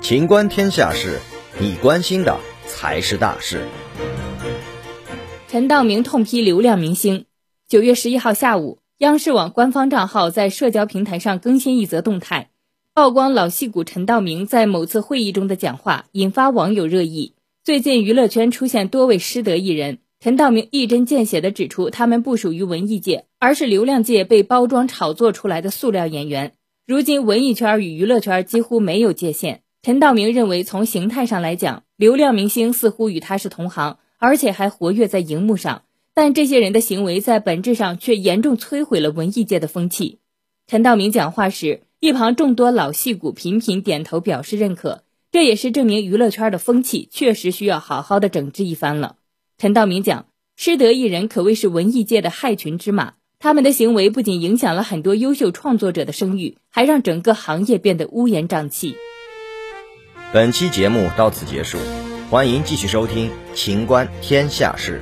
情观天下事，你关心的才是大事。陈道明痛批流量明星。九月十一号下午，央视网官方账号在社交平台上更新一则动态，曝光老戏骨陈道明在某次会议中的讲话，引发网友热议。最近娱乐圈出现多位失德艺人，陈道明一针见血地指出，他们不属于文艺界，而是流量界被包装炒作出来的塑料演员。如今，文艺圈与娱乐圈几乎没有界限。陈道明认为，从形态上来讲，流量明星似乎与他是同行，而且还活跃在荧幕上。但这些人的行为在本质上却严重摧毁了文艺界的风气。陈道明讲话时，一旁众多老戏骨频频点头表示认可，这也是证明娱乐圈的风气确实需要好好的整治一番了。陈道明讲，失德艺人可谓是文艺界的害群之马。他们的行为不仅影响了很多优秀创作者的声誉，还让整个行业变得乌烟瘴气。本期节目到此结束，欢迎继续收听《秦观天下事》。